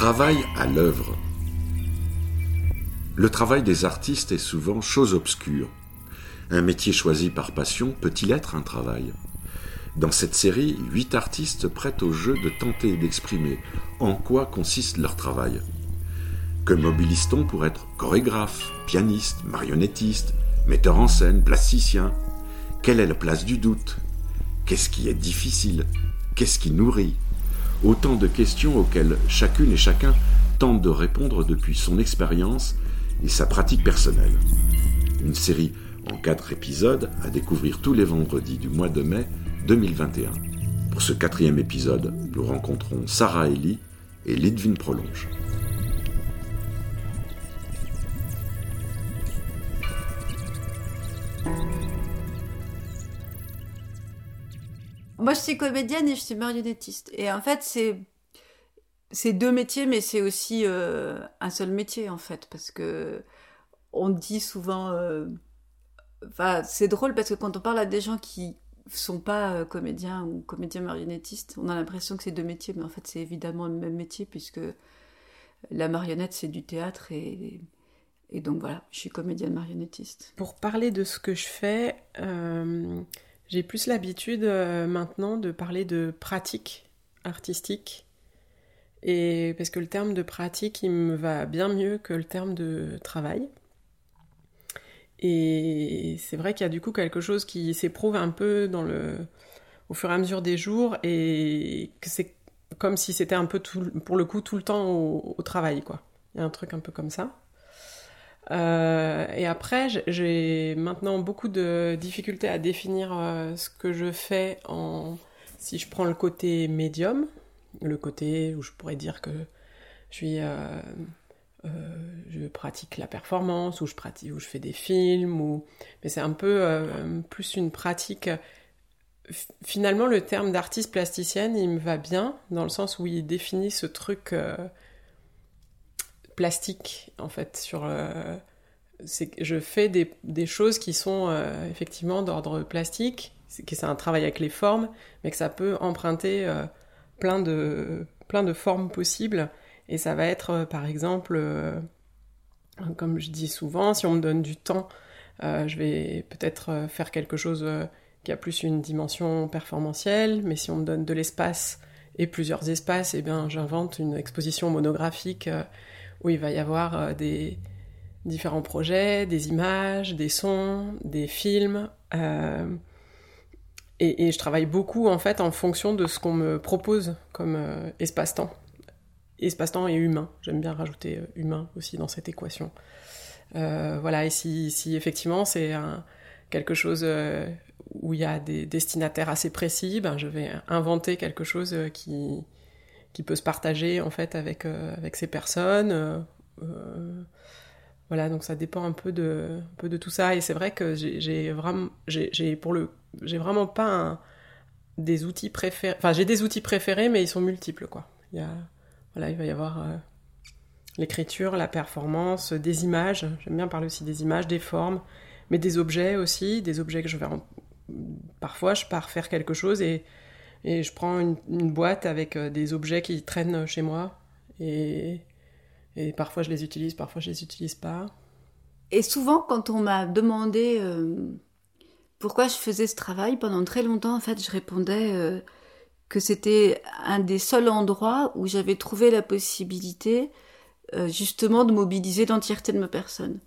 Travail à l'œuvre. Le travail des artistes est souvent chose obscure. Un métier choisi par passion peut-il être un travail? Dans cette série, huit artistes prêtent au jeu de tenter d'exprimer en quoi consiste leur travail. Que mobilise-t-on pour être chorégraphe, pianiste, marionnettiste, metteur en scène, plasticien? Quelle est la place du doute? Qu'est-ce qui est difficile? Qu'est-ce qui nourrit? Autant de questions auxquelles chacune et chacun tente de répondre depuis son expérience et sa pratique personnelle. Une série en quatre épisodes à découvrir tous les vendredis du mois de mai 2021. Pour ce quatrième épisode, nous rencontrons Sarah Ellie et Lidvin Prolonge. Moi, je suis comédienne et je suis marionnettiste. Et en fait, c'est c'est deux métiers, mais c'est aussi euh, un seul métier en fait, parce que on dit souvent. Euh, c'est drôle parce que quand on parle à des gens qui sont pas euh, comédiens ou comédiens marionnettistes, on a l'impression que c'est deux métiers, mais en fait, c'est évidemment le même métier puisque la marionnette c'est du théâtre et et donc voilà, je suis comédienne marionnettiste. Pour parler de ce que je fais, j'ai plus l'habitude maintenant de parler de pratique artistique et parce que le terme de pratique, il me va bien mieux que le terme de travail. Et c'est vrai qu'il y a du coup quelque chose qui s'éprouve un peu dans le, au fur et à mesure des jours et que c'est comme si c'était un peu tout, pour le coup tout le temps au, travail, quoi. Il y a un truc un peu comme ça. Euh, et après, j'ai maintenant beaucoup de difficultés à définir euh, ce que je fais en, si je prends le côté médium, le côté où je pourrais dire que je euh, pratique la performance ou je pratique ou je fais des films ou mais c'est un peu plus une pratique. Finalement le terme d'artiste plasticienne il me va bien dans le sens où il définit ce truc plastique en fait sur c'est je fais des, des, choses qui sont effectivement d'ordre plastique que c'est un travail avec les formes mais que ça peut emprunter plein de, plein de formes possibles. Et ça va être, euh, par exemple, euh, comme je dis souvent, si on me donne du temps, euh, je vais peut-être faire quelque chose qui a plus une dimension performantielle, mais si on me donne de l'espace et plusieurs espaces, eh bien, j'invente une exposition monographique où il va y avoir des différents projets, des images, des sons, des films. Et, je travaille beaucoup en fait en fonction de ce qu'on me propose comme euh, espace-temps. Espace-temps et humain. J'aime bien rajouter euh, humain aussi dans cette équation. Euh, voilà, et si, si effectivement c'est quelque chose où il y a des destinataires assez précis, ben je vais inventer quelque chose qui, qui peut se partager en fait avec, avec ces personnes. voilà, donc ça dépend un peu de, un peu de tout ça. Et c'est vrai que j'ai vraiment, j'ai pour le j'ai vraiment pas des outils préférés. Enfin, j'ai des outils préférés, mais ils sont multiples, quoi. Il y a, voilà, il va y avoir euh, l'écriture, la performance, des images. J'aime bien parler aussi des images, des formes, mais des objets aussi, des objets que je vais. Parfois, je pars faire quelque chose et, et je prends une, boîte avec euh, des objets qui traînent chez moi et, et parfois je les utilise, parfois je les utilise pas. Et souvent, quand on m'a demandé euh, pourquoi je faisais ce travail pendant très longtemps en fait je répondais euh, que c'était un des seuls endroits où j'avais trouvé la possibilité euh, justement de mobiliser l'entièreté de ma personne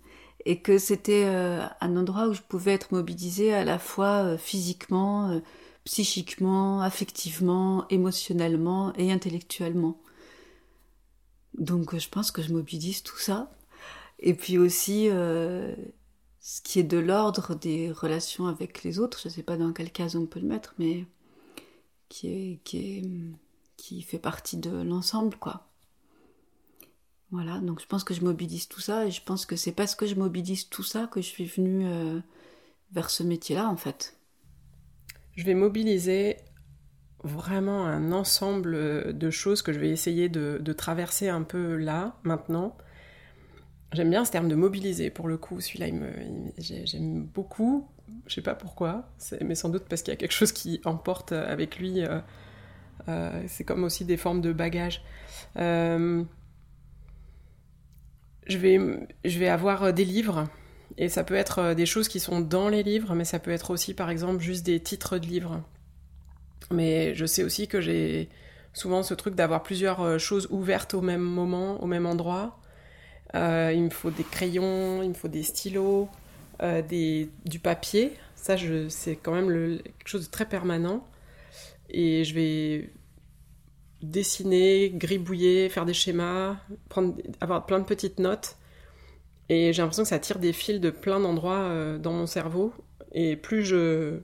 et que c'était euh, un endroit où je pouvais être mobilisée à la fois physiquement psychiquement affectivement émotionnellement et intellectuellement donc je pense que je mobilise tout ça et puis aussi ce qui est de l'ordre des relations avec les autres, je ne sais pas dans quel cas on peut le mettre, mais qui, est, qui, est, qui fait partie de l'ensemble, quoi. Voilà, donc je pense que je mobilise tout ça, et je pense que c'est parce que je mobilise tout ça que je suis venue euh, vers ce métier-là, en fait. Je vais mobiliser vraiment un ensemble de choses que je vais essayer de, traverser un peu là, maintenant, J'aime bien ce terme de mobiliser pour le coup. Celui-là, j'aime beaucoup. Je sais pas pourquoi, mais sans doute parce qu'il y a quelque chose qui emporte avec lui. Euh, euh, c'est comme aussi des formes de bagages. Euh, je vais, je vais avoir des livres. Et ça peut être des choses qui sont dans les livres, mais ça peut être aussi, par exemple, juste des titres de livres. Mais je sais aussi que j'ai souvent ce truc d'avoir plusieurs choses ouvertes au même moment, au même endroit. Euh, il me faut des crayons, il me faut des stylos, euh, des, du papier. Ça, c'est quand même le, quelque chose de très permanent. Et je vais dessiner, gribouiller, faire des schémas, avoir plein de petites notes. Et j'ai l'impression que ça tire des fils de plein d'endroits euh, dans mon cerveau. Et plus je,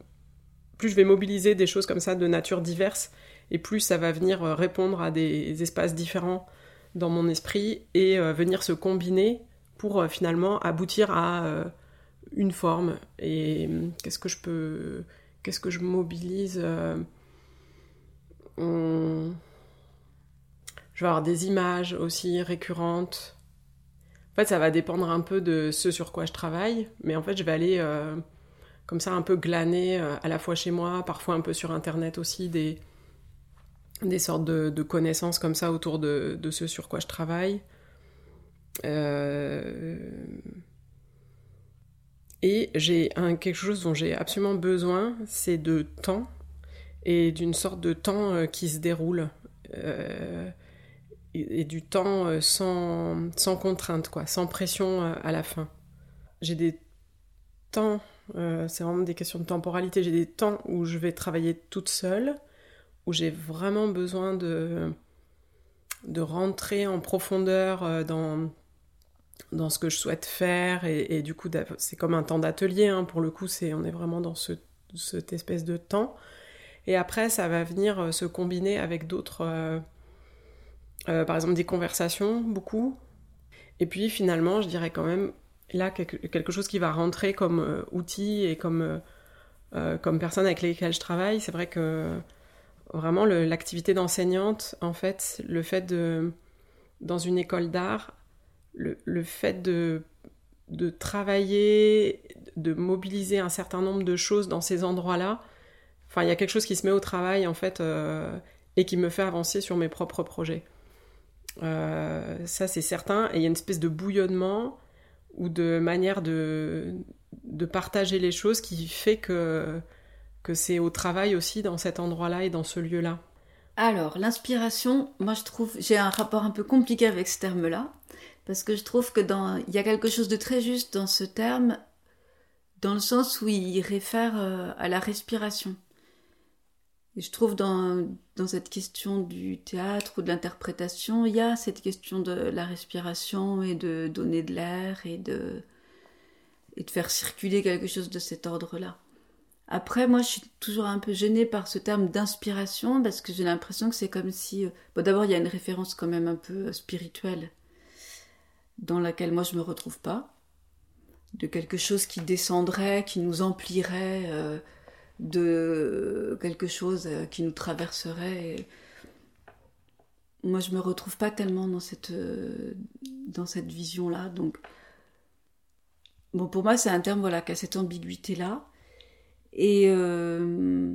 plus je vais mobiliser des choses comme ça de nature diverse, et plus ça va venir répondre à des espaces différents dans mon esprit et euh, venir se combiner pour euh, finalement aboutir à euh, une forme. Et qu'est-ce que je peux. Qu'est-ce que je mobilise Je vais avoir des images aussi récurrentes. Fait, ça va dépendre un peu de ce sur quoi je travaille, mais en fait, je vais aller comme ça un peu glaner à la fois chez moi, parfois un peu sur Internet aussi, des, des sortes de, connaissances comme ça autour de, ce sur quoi je travaille. Euh, et j'ai un, quelque chose dont j'ai absolument besoin, c'est de temps et d'une sorte de temps euh, qui se déroule. Euh, et, du temps sans, sans contrainte, quoi, sans pression à la fin. J'ai des temps, c'est vraiment des questions de temporalité, j'ai des temps où je vais travailler toute seule où j'ai vraiment besoin de, de rentrer en profondeur euh, dans, dans ce que je souhaite faire et, du coup c'est comme un temps d'atelier hein, pour le coup on est vraiment dans ce, cette espèce de temps. Et après ça va venir euh, se combiner avec d'autres euh, par exemple des conversations beaucoup et puis finalement je dirais quand même là quelque, chose qui va rentrer comme outil et comme comme personne avec lesquelles je travaille c'est vrai que vraiment l'activité d'enseignante, en fait, le fait de, dans une école d'art, le, fait de, de travailler, de mobiliser un certain nombre de choses dans ces endroits-là, enfin, il y a quelque chose qui se met au travail, en fait, euh, et qui me fait avancer sur mes propres projets. Euh, ça, c'est certain. Et il y a une espèce de bouillonnement ou de manière de, de partager les choses qui fait que que c'est au travail aussi dans cet endroit-là et dans ce lieu-là Alors, l'inspiration, moi je trouve, j'ai un rapport un peu compliqué avec ce terme-là, parce que je trouve que dans, il y a quelque chose de très juste dans ce terme, dans le sens où il réfère euh, à la respiration. Et je trouve dans, cette question du théâtre ou de l'interprétation, il y a cette question de la respiration et de donner de l'air et de, faire circuler quelque chose de cet ordre-là. Après, moi, je suis toujours un peu gênée par ce terme d'inspiration parce que j'ai l'impression que c'est comme si. Euh, d'abord, il y a une référence quand même un peu euh, spirituelle dans laquelle moi je me retrouve pas, de quelque chose qui descendrait, qui nous emplirait, euh, de quelque chose qui nous traverserait. Moi, je me retrouve pas tellement dans cette dans cette vision-là, donc. Bon, pour moi, c'est un terme voilà, qui a cette ambiguïté-là. Et euh,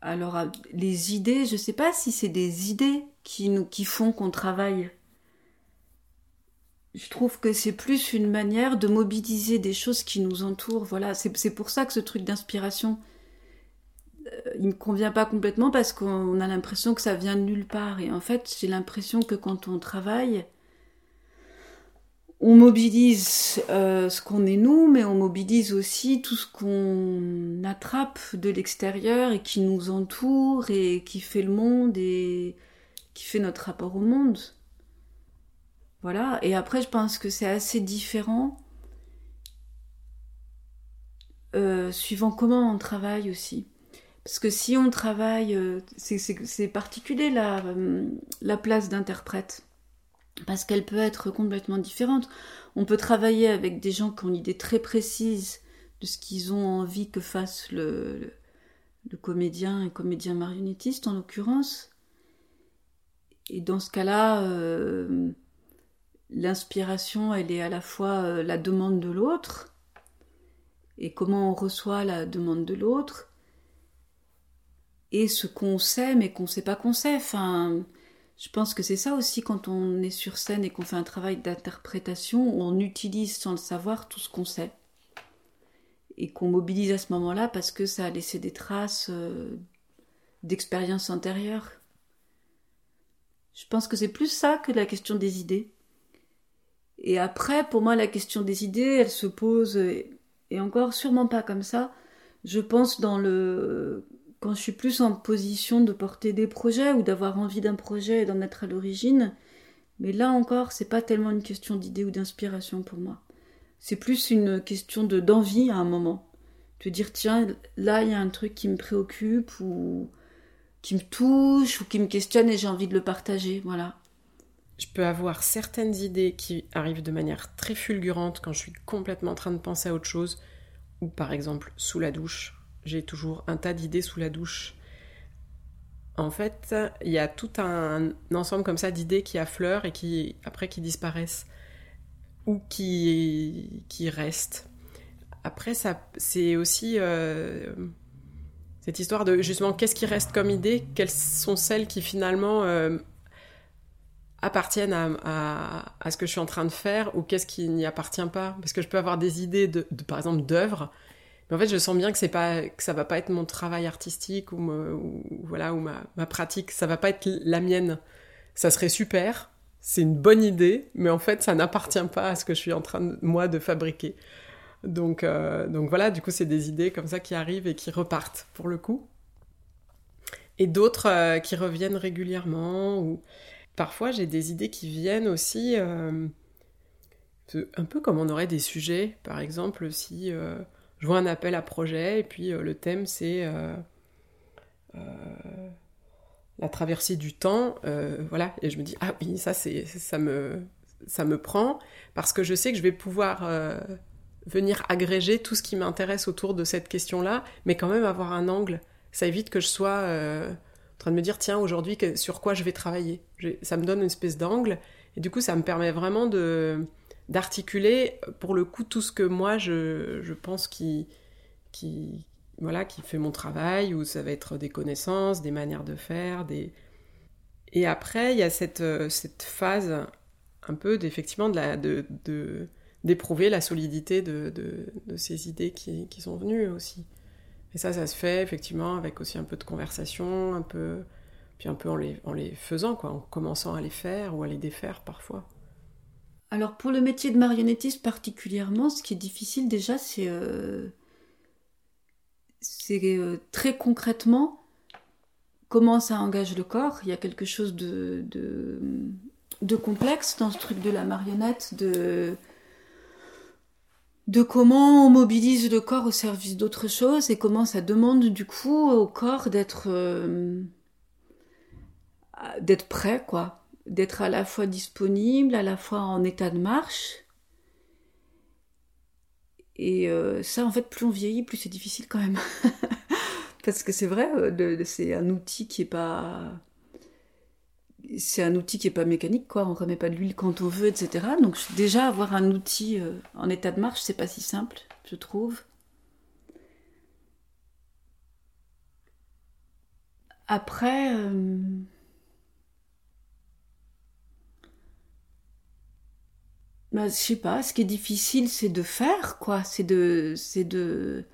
alors, euh, les idées, je sais pas si c'est des idées qui, nous, qui font qu'on travaille. Je trouve que c'est plus une manière de mobiliser des choses qui nous entourent. Voilà, c'est pour ça que ce truc d'inspiration, euh, il ne convient pas complètement parce qu'on a l'impression que ça vient de nulle part. Et en fait, j'ai l'impression que quand on travaille, on mobilise euh, ce qu'on est nous, mais on mobilise aussi tout ce qu'on attrape de l'extérieur et qui nous entoure et qui fait le monde et qui fait notre rapport au monde. Voilà, et après je pense que c'est assez différent euh, suivant comment on travaille aussi. Parce que si on travaille, euh, c'est particulier la, la place d'interprète parce qu'elle peut être complètement différente. On peut travailler avec des gens qui ont une idée très précise de ce qu'ils ont envie que fasse le, comédien et comédien marionnettiste en l'occurrence. Et dans ce cas-là, euh, l'inspiration, elle est à la fois euh, la demande de l'autre et comment on reçoit la demande de l'autre et ce qu'on sait mais qu'on ne sait pas qu'on sait. Enfin, Je pense que c'est ça aussi quand on est sur scène et qu'on fait un travail d'interprétation, on utilise sans le savoir tout ce qu'on sait. Et qu'on mobilise à ce moment-là parce que ça a laissé des traces euh, d'expérience antérieure. Je pense que c'est plus ça que la question des idées. Et après, pour moi, la question des idées, elle se pose, et encore sûrement pas comme ça, je pense dans le quand je suis plus en position de porter des projets ou d'avoir envie d'un projet et d'en être à l'origine. Mais là encore, c'est pas tellement une question d'idée ou d'inspiration pour moi. C'est plus une question de d'envie à un moment. De dire tiens, là il y a un truc qui me préoccupe ou qui me touche ou qui me questionne et j'ai envie de le partager, voilà. Je peux avoir certaines idées qui arrivent de manière très fulgurante quand je suis complètement en train de penser à autre chose, ou par exemple sous la douche, j'ai toujours un tas d'idées sous la douche. En fait, il y a tout un, ensemble comme ça d'idées qui affleurent et qui après qui disparaissent ou qui qui restent. Après, c'est aussi euh, cette histoire de justement qu'est-ce qui reste comme idée, quelles sont celles qui finalement euh, appartiennent à, à, ce que je suis en train de faire ou qu'est-ce qui n'y appartient pas. Parce que je peux avoir des idées de, par exemple d'œuvres mais en fait, je sens bien que c'est pas que ça va pas être mon travail artistique ou, voilà ou ma, ma, pratique, ça va pas être la mienne. Ça serait super, c'est une bonne idée, mais en fait, ça n'appartient pas à ce que je suis en train de, moi de fabriquer. Donc euh, donc voilà, du coup, c'est des idées comme ça qui arrivent et qui repartent pour le coup. Et d'autres euh, qui reviennent régulièrement ou parfois j'ai des idées qui viennent aussi euh, un peu comme on aurait des sujets, par exemple si je vois un appel à projet et puis euh, le thème c'est euh, euh, la traversée du temps, voilà, et je me dis ah oui ça c'est ça me prend parce que je sais que je vais pouvoir venir agréger tout ce qui m'intéresse autour de cette question-là, mais quand même avoir un angle. Ça évite que je sois de me dire tiens aujourd'hui sur quoi je vais travailler. ça me donne une espèce d'angle et du coup ça me permet vraiment de d'articuler pour le coup tout ce que moi je, je pense qui, qui, voilà, qui fait mon travail, ou ça va être des connaissances, des manières de faire, des... Et après, il y a cette, euh, cette phase un peu d'effectivement de, de, d'éprouver la solidité de, de, ces idées qui, qui, sont venues aussi. Et ça, ça se fait effectivement avec aussi un peu de conversation, un peu, puis un peu en les, en les faisant, quoi, en commençant à les faire ou à les défaire parfois. Alors pour le métier de marionnettiste particulièrement, ce qui est difficile déjà, c'est euh, euh, très concrètement comment ça engage le corps. Il y a quelque chose de, de, complexe dans ce truc de la marionnette, de, de comment on mobilise le corps au service d'autre chose et comment ça demande du coup au corps d'être euh, d'être prêt quoi d'être à la fois disponible, à la fois en état de marche. Et euh, ça, en fait, plus on vieillit, plus c'est difficile quand même. Parce que c'est vrai, euh, c'est un outil qui est pas. C'est un outil qui est pas mécanique, quoi. On remet pas de l'huile quand on veut, etc. Donc déjà avoir un outil euh, en état de marche, c'est pas si simple, je trouve. Après. bah, je sais pas, ce qui est difficile, c'est de faire, quoi. C'est de, c'est de,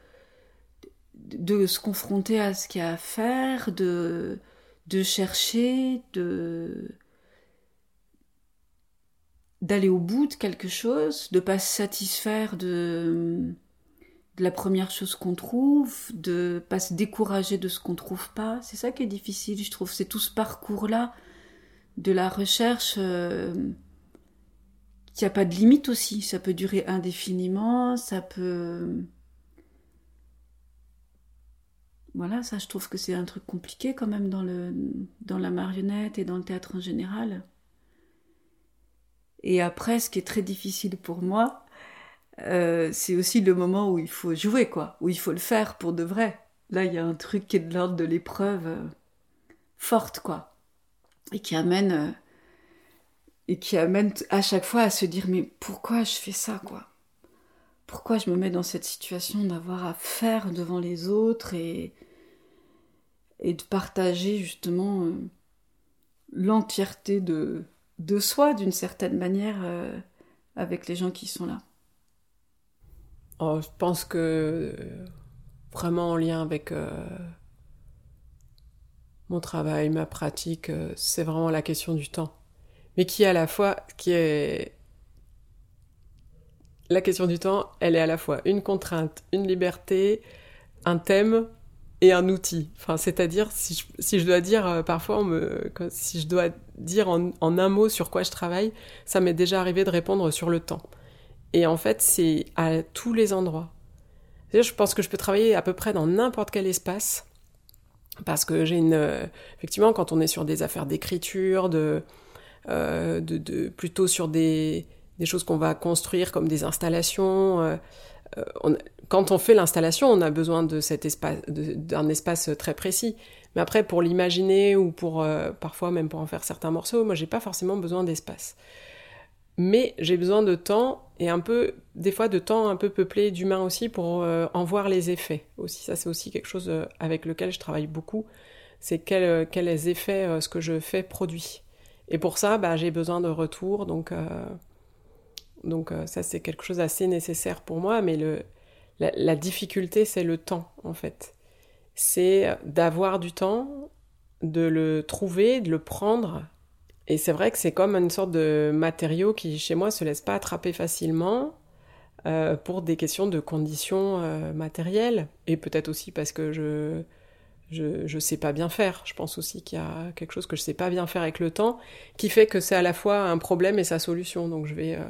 de se confronter à ce qu'il y a à faire, de, de chercher, de, d'aller au bout de quelque chose, de pas se satisfaire de, la première chose qu'on trouve, de pas se décourager de ce qu'on trouve pas. C'est ça qui est difficile, je trouve. C'est tout ce parcours-là de la recherche. Euh, qu'il n'y a pas de limite aussi. Ça peut durer indéfiniment, ça peut. Voilà, ça, je trouve que c'est un truc compliqué quand même dans, la marionnette et dans le théâtre en général. Et après, ce qui est très difficile pour moi, euh, c'est aussi le moment où il faut jouer, quoi, où il faut le faire pour de vrai. Là, il y a un truc qui est de l'ordre de l'épreuve euh, forte, quoi, et qui amène euh, et qui amène à chaque fois à se dire mais pourquoi je fais ça quoi? Pourquoi je me mets dans cette situation d'avoir à faire devant les autres et et de partager justement euh, l'entièreté de, de soi d'une certaine manière euh, avec les gens qui sont là. Oh, je pense que vraiment en lien avec euh, mon travail, ma pratique, euh, c'est vraiment la question du temps. Mais qui est à la fois, qui est la question du temps, elle est à la fois une contrainte, une liberté, un thème un outil. Enfin, c'est-à-dire, si je, dois dire, parfois, si je dois dire en, un mot sur quoi je travaille, ça m'est déjà arrivé de répondre sur le temps. Et en fait, c'est à tous les endroits. Je pense que je peux travailler à peu près dans n'importe quel espace. Parce que j'ai une. Euh, effectivement, quand on est sur des affaires d'écriture, de, euh, de, plutôt sur des, des choses qu'on va construire comme des installations, euh, on, quand on fait l'installation, on a besoin de cet espace, d'un espace très précis. Mais après, pour l'imaginer ou pour euh, parfois même pour en faire certains morceaux, moi, j'ai pas forcément besoin d'espace. Mais j'ai besoin de temps et un peu, des fois, de temps un peu peuplé d'humains aussi pour euh, en voir les effets. Aussi, ça, c'est aussi quelque chose euh, avec lequel je travaille beaucoup. C'est quel, quels effets ce que je fais produit. Et pour ça, bah, j'ai besoin de retour. Donc, donc ça, c'est quelque chose d'assez nécessaire pour moi. Mais le, la, difficulté, c'est le temps, en fait. C'est d'avoir du temps, de le trouver, de le prendre. Et c'est vrai que c'est comme une sorte de matériau qui, chez moi, se laisse pas attraper facilement euh, pour des questions de conditions euh, matérielles. Et peut-être aussi parce que je, je, je sais pas bien faire. Je pense aussi qu'il y a quelque chose que je sais pas bien faire avec le temps, qui fait que c'est à la fois un problème et sa solution. Donc je vais, euh,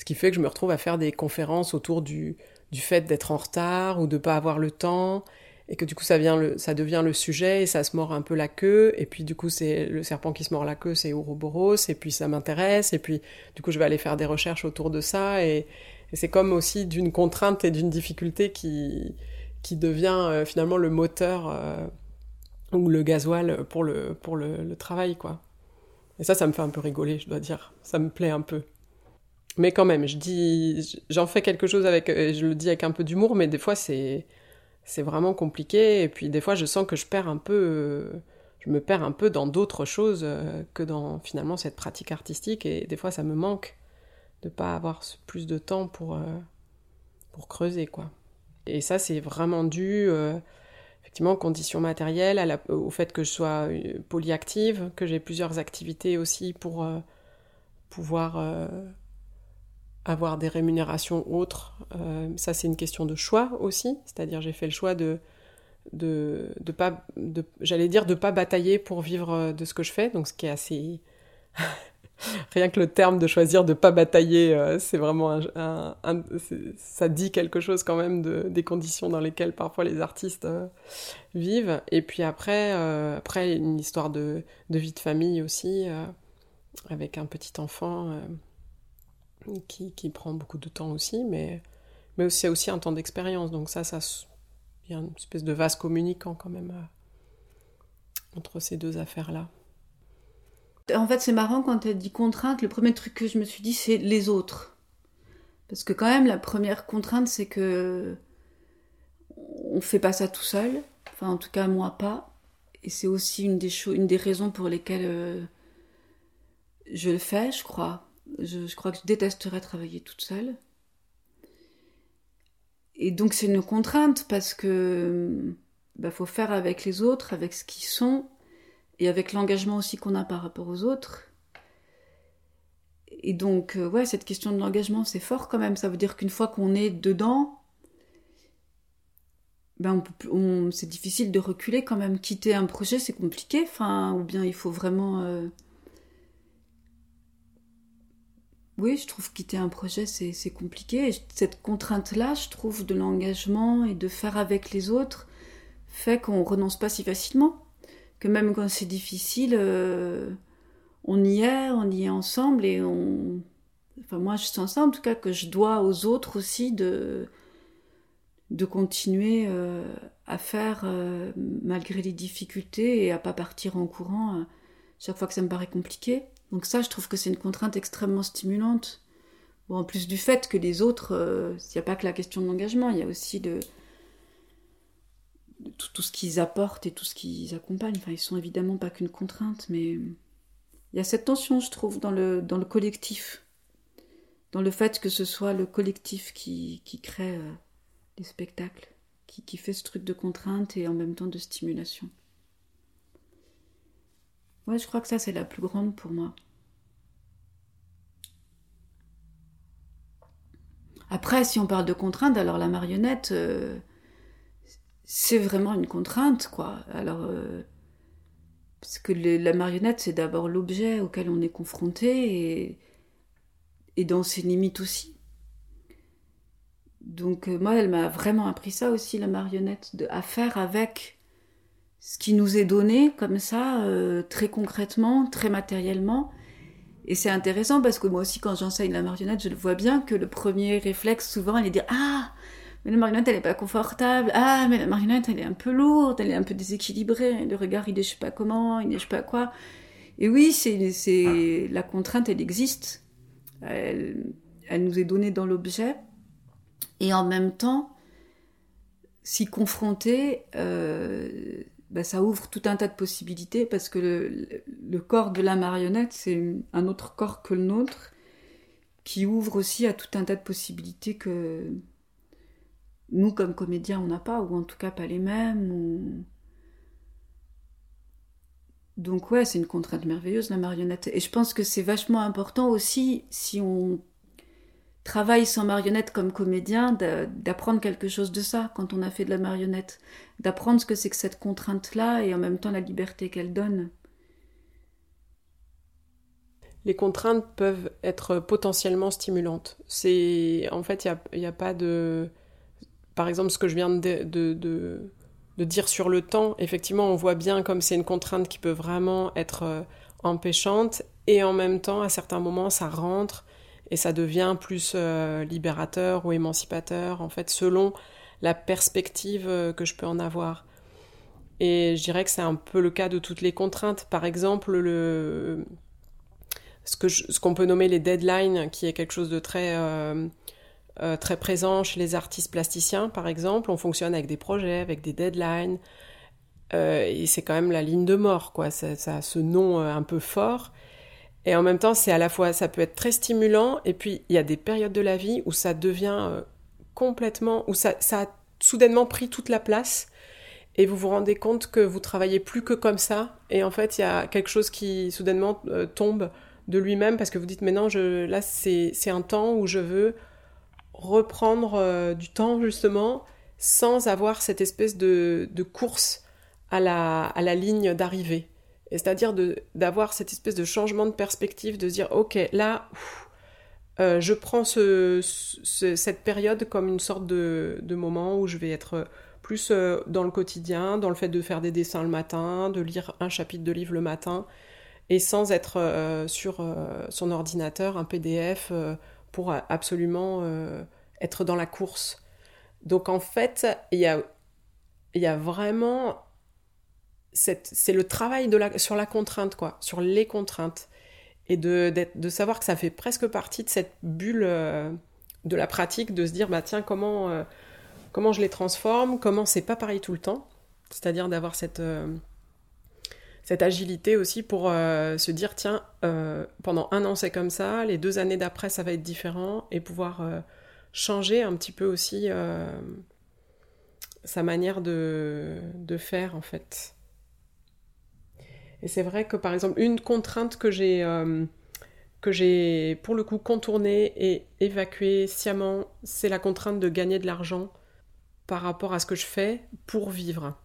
ce qui fait que je me retrouve à faire des conférences autour du, du fait d'être en retard ou de pas avoir le temps et que du coup ça vient le, ça devient le sujet et ça se mord un peu la queue. Et puis du coup c'est le serpent qui se mord la queue c'est Ouroboros. Et puis ça m'intéresse. Et puis du coup je vais aller faire des recherches autour de ça. Et, c'est comme aussi d'une contrainte et d'une difficulté qui qui devient euh, finalement le moteur euh, ou le gasoil pour le pour le, le travail quoi. Et ça ça me fait un peu rigoler je dois dire. Ça me plaît un peu mais quand même, je dis, j'en fais quelque chose avec, euh, je le dis avec un peu d'humour, mais des fois c'est, c'est vraiment compliqué. Et puis des fois, je sens que je perds un peu, euh, je me perds un peu dans d'autres choses euh, que dans finalement cette pratique artistique. Et des fois, ça me manque de pas avoir plus de temps pour pour creuser quoi. Et ça, c'est vraiment dû effectivement aux conditions matérielles, au fait que je sois polyactive, que j'ai plusieurs activités aussi pour pouvoir avoir des rémunérations autres. Euh, ça, c'est une question de choix aussi. C'est-à-dire, j'ai fait le choix de de, de pas, de, j'allais dire, de pas batailler pour vivre euh, de ce que je fais. Donc, ce qui est assez rien que le terme de choisir de pas batailler, euh, c'est vraiment un, ça dit quelque chose quand même de, des conditions dans lesquelles parfois les artistes vivent. Et puis après, après une histoire de, de, vie de famille aussi, avec un petit enfant qui, prend beaucoup de temps aussi, mais, mais c'est aussi un temps d'expérience. Donc ça, ça, il y a une espèce de vase communicant quand même euh, entre ces deux affaires-là. En fait, c'est marrant quand tu as dit contrainte, le premier truc que je me suis dit, c'est les autres. Parce que quand même, la première contrainte, c'est que on fait pas ça tout seul. Enfin, en tout cas, moi pas. Et c'est aussi une des, une des raisons pour lesquelles euh, je le fais, je crois. Je, crois que je détesterais travailler toute seule. Et donc c'est une contrainte parce que bah, faut faire avec les autres, avec ce qu'ils sont, et avec l'engagement aussi qu'on a par rapport aux autres. Et donc, euh, ouais, cette question de l'engagement, c'est fort quand même. Ça veut dire qu'une fois qu'on est dedans, ben c'est difficile de reculer quand même. Quitter un projet, c'est compliqué. Enfin, ou bien il faut vraiment euh, oui, je trouve quitter un projet, c'est compliqué. cette contrainte-là, je trouve, de l'engagement et de faire avec les autres, fait qu'on renonce pas si facilement. Que même quand c'est difficile, euh, on y est, on y est ensemble et on. Enfin, moi, je sens ça en tout cas, que je dois aux autres aussi de, de continuer euh, à faire euh, malgré les difficultés et à pas partir en courant chaque fois que ça me paraît compliqué. Donc ça, je trouve que c'est une contrainte extrêmement stimulante. En plus du fait que les autres, euh, il n'y a pas que la question de l'engagement, il y a aussi de, tout, ce qu'ils apportent et tout ce qu'ils accompagnent. Enfin, ils sont évidemment pas qu'une contrainte, mais Il y a cette tension, je trouve, dans le, collectif. Dans le fait que ce soit le collectif qui, crée euh, les spectacles, qui fait ce truc de contrainte et en même temps de stimulation. Je crois que ça, c'est la plus grande pour moi. Après, si on parle de contrainte, alors la marionnette, euh, c'est vraiment une contrainte, quoi. Alors, euh, parce que la marionnette, c'est d'abord l'objet auquel on est confronté et, et dans ses limites aussi. Donc, euh, moi, elle m'a vraiment appris ça aussi, la marionnette, de, à faire avec ce qui nous est donné comme ça, très concrètement, très matériellement, et c'est intéressant parce que moi aussi, quand j'enseigne la marionnette, je le vois bien que le premier réflexe, souvent, elle est de dire Ah, mais la marionnette, elle est pas confortable. Ah, mais la marionnette, elle est un peu lourde, elle est un peu déséquilibrée. Le regard, il est je sais pas comment, il est je sais pas quoi. Et oui, c'est, c'est, la contrainte, elle existe. Elle, elle nous est donnée dans l'objet. Et en même temps, s'y confronter, euh, bah, ça ouvre tout un tas de possibilités parce que le, corps de la marionnette, c'est un autre corps que le nôtre qui ouvre aussi à tout un tas de possibilités que nous, comme comédiens, on n'a pas, ou en tout cas pas les mêmes. Donc ouais, c'est une contrainte merveilleuse, la marionnette. Et je pense que c'est vachement important aussi, si on travaille sans marionnette comme comédien, d'apprendre quelque chose de ça quand on a fait de la marionnette, d'apprendre ce que c'est que cette contrainte-là et en même temps la liberté qu'elle donne. Les contraintes peuvent être potentiellement stimulantes. C'est en fait, il n'y a, pas de, par exemple, ce que je viens de, de, de, dire sur le temps. Effectivement, on voit bien comme c'est une contrainte qui peut vraiment être euh, empêchante et en même temps, à certains moments, ça rentre et ça devient plus euh, libérateur ou émancipateur, en fait, selon la perspective euh, que je peux en avoir. Et je dirais que c'est un peu le cas de toutes les contraintes. Par exemple, le, ce qu'on ce peut nommer les deadlines, qui est quelque chose de très, euh, très présent chez les artistes plasticiens, par exemple. On fonctionne avec des projets, avec des deadlines. et c'est quand même la ligne de mort, quoi. Ça, ça a ce nom un peu fort. Et en même temps, c'est à la fois, ça peut être très stimulant, et puis il y a des périodes de la vie où ça devient euh, complètement, où ça, ça, a soudainement pris toute la place, et vous vous rendez compte que vous travaillez plus que comme ça, et en fait, il y a quelque chose qui soudainement euh, tombe de lui-même, parce que vous dites, mais non, je, là, c'est un temps où je veux reprendre euh, du temps, justement, sans avoir cette espèce de, de course à la, à la ligne d'arrivée c'est-à-dire d'avoir cette espèce de changement de perspective, de dire, ok, là, euh, je prends ce, cette période comme une sorte de, moment où je vais être plus euh, dans le quotidien, dans le fait de faire des dessins le matin, de lire un chapitre de livre le matin, et sans être euh, sur son ordinateur, un PDF, pour absolument être dans la course. Donc en fait, il y a, il y a vraiment c'est le travail de la, sur la contrainte, quoi, sur les contraintes. Et de, savoir que ça fait presque partie de cette bulle euh, de la pratique, de se dire, bah tiens, comment, euh, comment je les transforme, comment c'est pas pareil tout le temps. C'est-à-dire d'avoir cette, euh, agilité aussi pour se dire, tiens, pendant un an c'est comme ça, les deux années d'après ça va être différent, et pouvoir changer un petit peu aussi sa manière de faire en fait. Et c'est vrai que par exemple, une contrainte que j'ai euh, que j'ai pour le coup contournée et évacuée sciemment, c'est la contrainte de gagner de l'argent par rapport à ce que je fais pour vivre.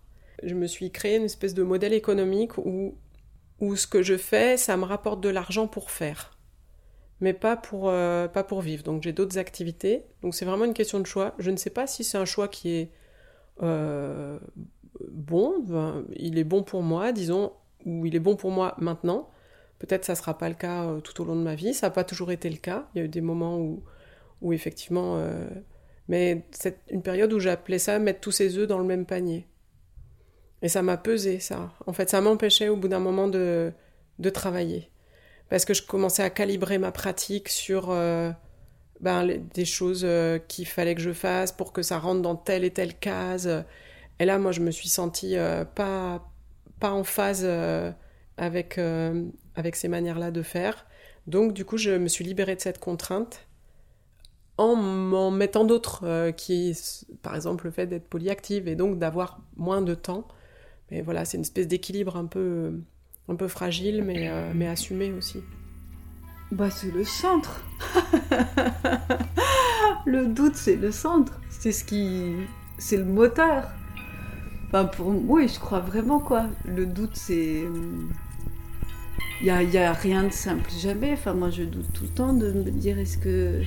Je me suis créé une espèce de modèle économique où, où ce que je fais, ça me rapporte de l'argent pour faire, mais pas pour, euh, pas pour vivre. Donc j'ai d'autres activités. Donc c'est vraiment une question de choix. Je ne sais pas si c'est un choix qui est euh, bon. il est bon pour moi, disons où il est bon pour moi maintenant. Peut-être ça ne sera pas le cas euh, tout au long de ma vie. Ça n'a pas toujours été le cas. Il y a eu des moments où, effectivement. Euh, mais c'est une période où j'appelais ça mettre tous ses œufs dans le même panier. Et ça m'a pesé, ça. En fait, ça m'empêchait au bout d'un moment de, de travailler. Parce que je commençais à calibrer ma pratique sur euh, ben, des choses qu'il fallait que je fasse pour que ça rentre dans telle et telle case. Et là, moi, je me suis sentie pas, pas en phase euh, avec, euh, avec ces manières-là de faire. Donc du coup, je me suis libérée de cette contrainte en m'en mettant d'autres, euh, qui, par exemple, le fait d'être polyactive et donc d'avoir moins de temps. Mais voilà, c'est une espèce d'équilibre un peu, un peu fragile, mais, mais assumé aussi. Bah, c'est le centre. le doute, c'est le centre. C'est ce qui, c'est le moteur. Enfin, pour oui, je crois vraiment quoi. Le doute, c'est il n'y a, a, rien de simple jamais. Enfin, moi, je doute tout le temps de me dire est-ce que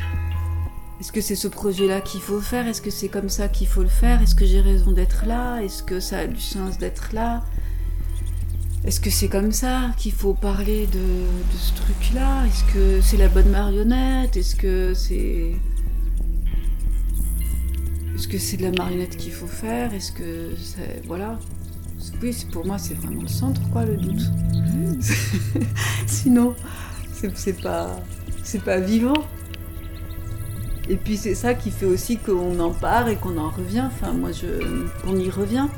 est-ce que c'est ce projet-là qu'il faut faire? Est-ce que c'est comme ça qu'il faut le faire? Est-ce que j'ai raison d'être là? Est-ce que ça a du sens d'être là? Est-ce que c'est comme ça qu'il faut parler de, de ce truc-là? Est-ce que c'est la bonne marionnette? Est-ce que c'est est-ce que c'est de la marionnette qu'il faut faire? Est-ce que c'est voilà Oui, pour moi, c'est vraiment le centre, quoi, le doute. Sinon, c'est pas, pas vivant. Et puis c'est ça qui fait aussi qu'on en part et qu'on en revient. Enfin, moi, je, qu'on y revient.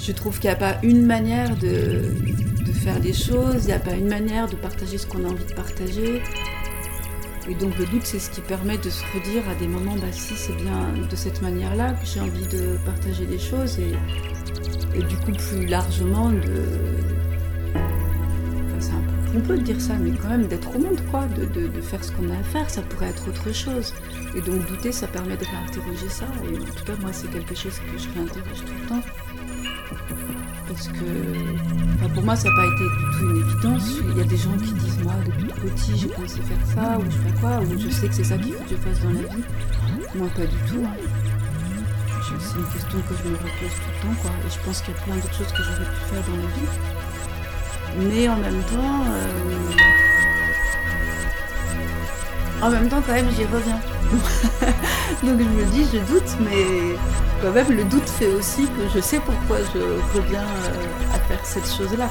Je trouve qu'il n'y a pas une manière de, de faire les choses, il n'y a pas une manière de partager ce qu'on a envie de partager. Et donc le doute, c'est ce qui permet de se redire à des moments, bah si, c'est bien de cette manière-là que j'ai envie de partager des choses et, et du coup plus largement de... Enfin, c'est un peu de dire ça, mais quand même d'être au monde, quoi, de, de, de faire ce qu'on a à faire, ça pourrait être autre chose. Et donc douter, ça permet de réinterroger ça, et en tout cas, moi, c'est quelque chose que je réinterroge tout le temps. Parce que pour moi, ça n'a pas été du tout une évidence. Il y a des gens qui disent Moi, depuis petit, j'ai pensé faire ça, ou je fais quoi, ou je sais que c'est ça qu'il faut que je fasse dans la vie. Moi, pas du tout. Hein. C'est une question que je me repose tout le temps, quoi. Et je pense qu'il y a plein d'autres choses que j'aurais pu faire dans la vie. Mais en même temps, euh... en même temps, quand même, j'y reviens. Donc je me dis, je doute, mais quand même, le doute fait aussi que je sais pourquoi je reviens euh, à faire cette chose-là.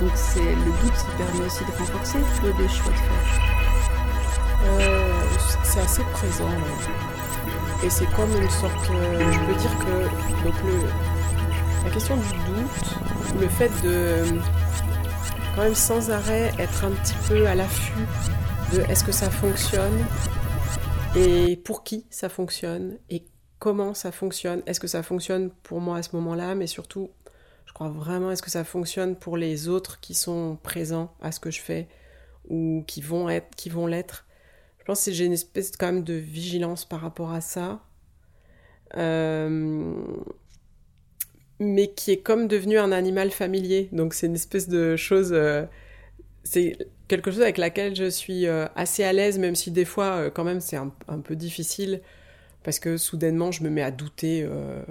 Donc c'est le doute qui permet aussi de renforcer le choix de faire. Euh, c'est assez présent. Et c'est comme une sorte. Euh, je peux dire que donc la question du doute, le fait de quand même sans arrêt être un petit peu à l'affût de est-ce que ça fonctionne et pour qui ça fonctionne et comment ça fonctionne. Est-ce que ça fonctionne pour moi à ce moment-là, mais surtout, je crois vraiment, est-ce que ça fonctionne pour les autres qui sont présents à ce que je fais ou qui vont être, qui vont l'être? Je pense que j'ai une espèce quand même de vigilance par rapport à ça. Euh, mais qui est comme devenu un animal familier. Donc c'est une espèce de chose. Euh, c'est quelque chose avec laquelle je suis euh, assez à l'aise, même si des fois, quand même, c'est un, peu difficile. Parce que soudainement je me mets à douter euh,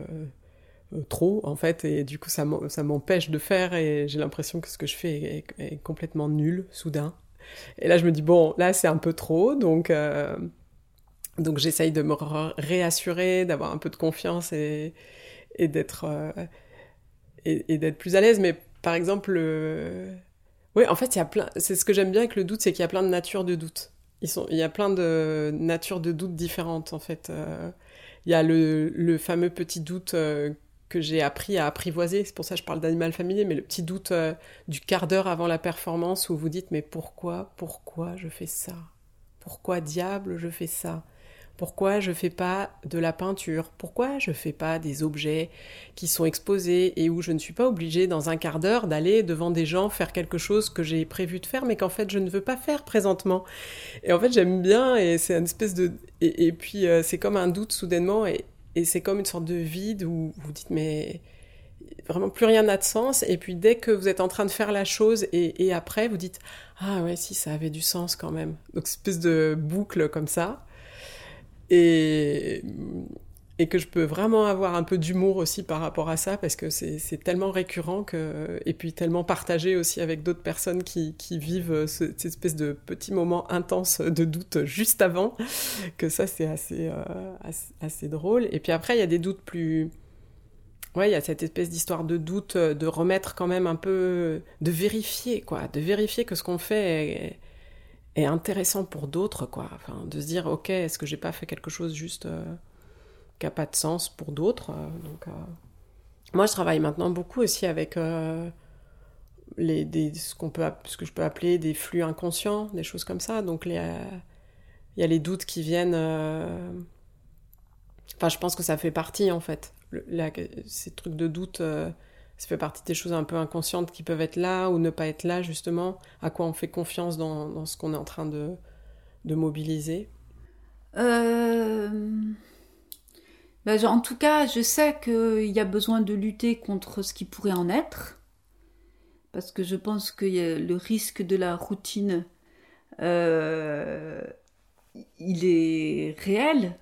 euh, trop en fait. Et du coup ça m'empêche de faire et j'ai l'impression que ce que je fais est, complètement nul soudain. Et là je me dis bon là c'est un peu trop donc euh, donc j'essaye de me réassurer d'avoir un peu de confiance et d'être et, d'être plus à l'aise. Mais par exemple oui en fait il plein c'est ce que j'aime bien avec le doute c'est qu'il y a plein de natures de doute. Il y a plein de natures de doutes différentes en fait. Euh, il y a le, le, fameux petit doute euh, que j'ai appris à apprivoiser, c'est pour ça que je parle d'animal familier, mais le petit doute euh, du quart d'heure avant la performance où vous dites mais pourquoi, pourquoi je fais ça? Pourquoi diable je fais ça? Pourquoi je fais pas de la peinture? Pourquoi je fais pas des objets qui sont exposés et où je ne suis pas obligée dans un quart d'heure d'aller devant des gens faire quelque chose que j'ai prévu de faire mais qu'en fait je ne veux pas faire présentement? Et en fait j'aime bien et c'est une espèce de et, puis euh, c'est comme un doute soudainement et, c'est comme une sorte de vide où vous dites mais vraiment plus rien n'a de sens. Et puis dès que vous êtes en train de faire la chose et, et, après vous dites ah ouais si ça avait du sens quand même. Donc espèce de boucle comme ça et, que je peux vraiment avoir un peu d'humour aussi par rapport à ça parce que c'est tellement récurrent et puis tellement partagé aussi avec d'autres personnes qui, vivent ce, cette espèce de petit moment intense de doute juste avant que ça c'est assez, euh, assez, drôle. Et puis après il y a des doutes plus... Ouais, il y a cette espèce d'histoire de doute, de remettre quand même un peu, de vérifier quoi, de vérifier que ce qu'on fait est, est intéressant pour d'autres, quoi. Enfin, de se dire, ok, est-ce que j'ai pas fait quelque chose juste euh, qui a pas de sens pour d'autres euh, Donc, euh, moi, je travaille maintenant beaucoup aussi avec les, des, ce, qu'on peut, ce que je peux appeler des flux inconscients, des choses comme ça. Donc, il y a les doutes qui viennent. Enfin, je pense que ça fait partie, en fait. ces trucs de doute, ça fait partie des choses un peu inconscientes qui peuvent être là ou ne pas être là, justement. À quoi on fait confiance dans, ce qu'on est en train de, mobiliser euh... Ben, en tout cas, je sais qu'il y a besoin de lutter contre ce qui pourrait en être parce que je pense que le risque de la routine, euh, il est réel.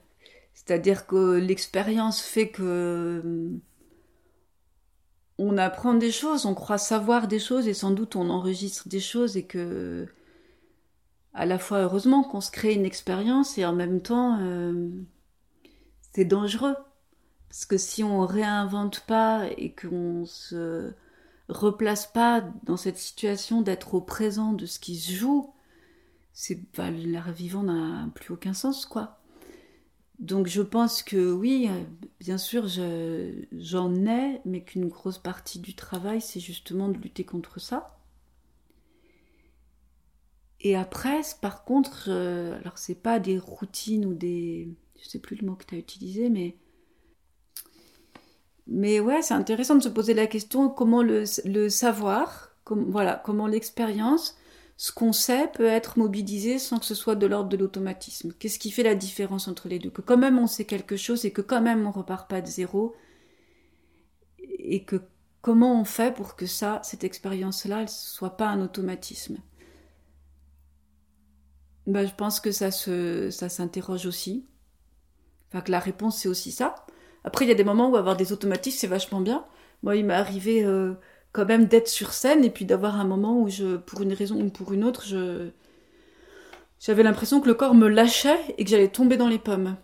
C'est-à-dire que l'expérience fait que on apprend des choses, on croit savoir des choses et sans doute on enregistre des choses et que à la fois heureusement qu'on se crée une expérience et en même temps euh, c'est dangereux parce que si on réinvente pas et qu'on se replace pas dans cette situation d'être au présent de ce qui se joue, c'est bah, l'art vivant n'a plus aucun sens quoi. Donc je pense que oui, bien sûr j'en ai, mais qu'une grosse partie du travail c'est justement de lutter contre ça. Et après, par contre, alors c'est pas des routines ou des, je sais plus le mot que tu as utilisé, mais mais ouais, c'est intéressant de se poser la question comment le, savoir, voilà, comment l'expérience, ce qu'on sait peut être mobilisé sans que ce soit de l'ordre de l'automatisme. Qu'est-ce qui fait la différence entre les deux? Que quand même on sait quelque chose et que quand même on repart pas de zéro et que comment on fait pour que ça, cette expérience-là, ne soit pas un automatisme? Ben, je pense que ça s'interroge aussi. Enfin, que la réponse c'est aussi ça. Après, il y a des moments où avoir des automatismes, c'est vachement bien. Moi, il m'est arrivé euh, quand même d'être sur scène et puis d'avoir un moment où je, pour une raison ou pour une autre, je j'avais l'impression que le corps me lâchait et que j'allais tomber dans les pommes.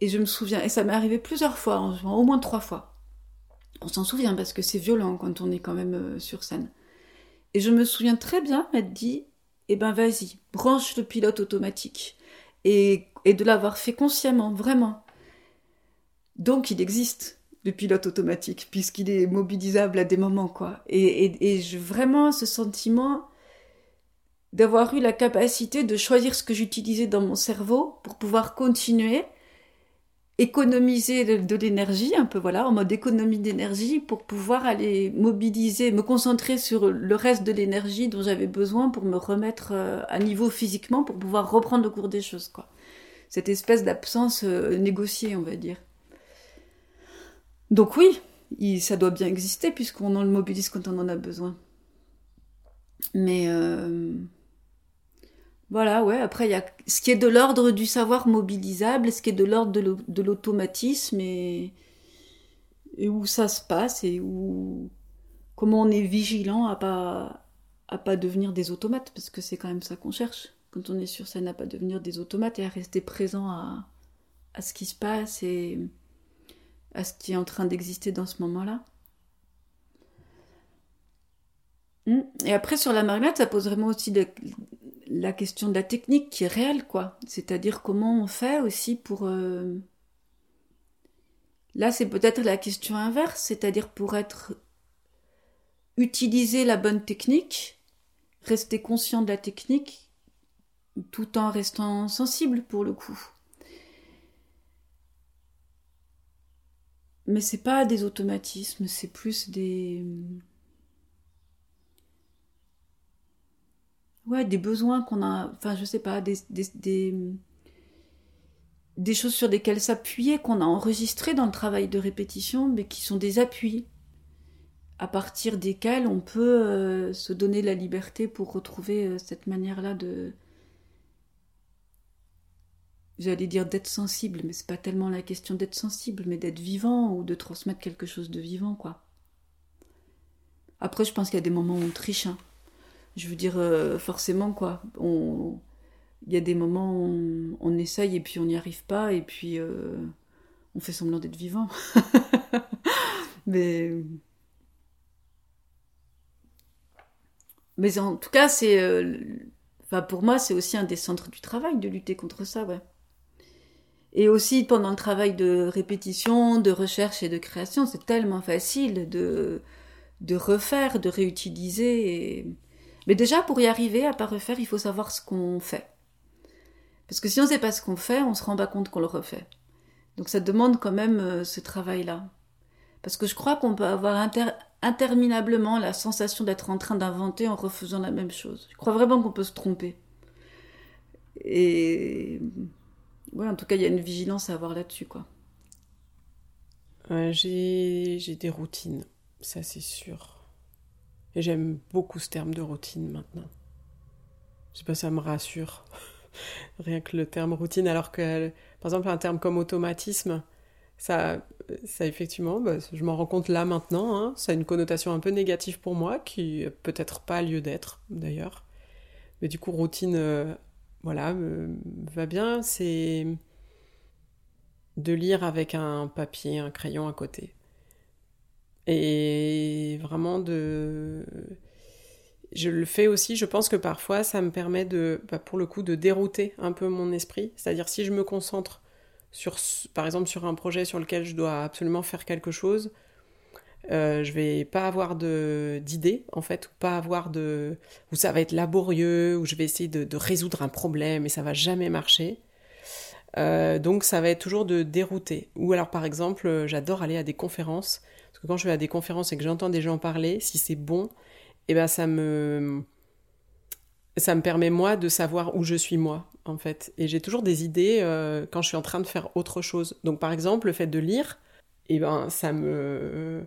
Et je me souviens, et ça m'est arrivé plusieurs fois, au moins trois fois. On s'en souvient parce que c'est violent quand on est quand même euh, sur scène. Et je me souviens très bien m'être dit, eh ben vas-y, branche le pilote automatique. Et, et de l'avoir fait consciemment, vraiment. Donc il existe le pilote automatique, puisqu'il est mobilisable à des moments, quoi. Et, et, vraiment ce sentiment d'avoir eu la capacité de choisir ce que j'utilisais dans mon cerveau pour pouvoir continuer, économiser de, l'énergie, un peu voilà, en mode économie d'énergie, pour pouvoir aller mobiliser, me concentrer sur le reste de l'énergie dont j'avais besoin pour me remettre euh, à niveau physiquement, pour pouvoir reprendre le cours des choses, quoi. Cette espèce d'absence euh, négociée, on va dire. Donc oui, ça doit bien exister puisqu'on en le mobilise quand on en a besoin. Mais euh, voilà, ouais. Après, il y a ce qui est de l'ordre du savoir mobilisable, ce qui est de l'ordre de l'automatisme et, où ça se passe et où comment on est vigilant à pas à pas devenir des automates parce que c'est quand même ça qu'on cherche quand on est sur scène à pas devenir des automates et à rester présent à, à ce qui se passe et à ce qui est en train d'exister dans ce moment-là. Hmm. Et après, sur la marionnette, ça pose vraiment aussi la question de la technique qui est réelle, quoi. C'est-à-dire comment on fait aussi pour... Euh, là, c'est peut-être la question inverse, c'est-à-dire pour être... Utiliser la bonne technique, rester conscient de la technique, tout en restant sensible pour le coup. Mais c'est pas des automatismes, c'est plus des. Ouais, des besoins qu'on a. Enfin, je sais pas, des. des, choses sur lesquelles s'appuyer, qu'on a enregistrées dans le travail de répétition, mais qui sont des appuis, à partir desquels on peut euh, se donner la liberté pour retrouver euh, cette manière-là de, j'allais dire d'être sensible, mais c'est pas tellement la question d'être sensible, mais d'être vivant ou de transmettre quelque chose de vivant, quoi. Après, je pense qu'il y a des moments où on triche. Hein. Je veux dire, euh, forcément, quoi. Il y a des moments où on... essaye et puis on n'y arrive pas, et puis euh, on fait semblant d'être vivant. mais. Mais en tout cas, c'est. Euh, enfin, pour moi, c'est aussi un des centres du travail de lutter contre ça, ouais. Et aussi pendant le travail de répétition, de recherche et de création, c'est tellement facile de, de refaire, de réutiliser. Mais déjà, pour y arriver, à pas refaire, il faut savoir ce qu'on fait. Parce que si on ne sait pas ce qu'on fait, on se rend pas compte qu'on le refait. Donc ça demande quand même euh, ce travail-là. Parce que je crois qu'on peut avoir interminablement la sensation d'être en train d'inventer en refaisant la même chose. Je crois vraiment qu'on peut se tromper. Et ouais, en tout cas, il y a une vigilance à avoir là-dessus, quoi. j'ai des routines, ça c'est sûr. Et j'aime beaucoup ce terme de routine maintenant. Je sais pas, ça me rassure. Rien que le terme routine, alors que, par exemple, un terme comme automatisme, ça, ça effectivement, bah, je m'en rends compte là maintenant, hein, ça a une connotation un peu négative pour moi, qui peut-être pas lieu d'être d'ailleurs. Mais du coup, routine, euh, voilà, va bien, c'est de lire avec un papier, un crayon à côté. Et vraiment de... Je le fais aussi, je pense que parfois ça me permet de, bah, pour le coup, de dérouter un peu mon esprit. C'est-à-dire si je me concentre sur, par exemple, sur un projet sur lequel je dois absolument faire quelque chose, euh, je vais pas avoir d'idées en fait, ou pas avoir de, où ça va être laborieux, où je vais essayer de, résoudre un problème et ça va jamais marcher. Euh, donc ça va être toujours de dérouter. Ou alors par exemple, euh, j'adore aller à des conférences parce que quand je vais à des conférences et que j'entends des gens parler, si c'est bon, eh ben ça me ça me permet moi de savoir où je suis moi en fait. Et j'ai toujours des idées quand je suis en train de faire autre chose. Donc par exemple, le fait de lire, eh ben ça me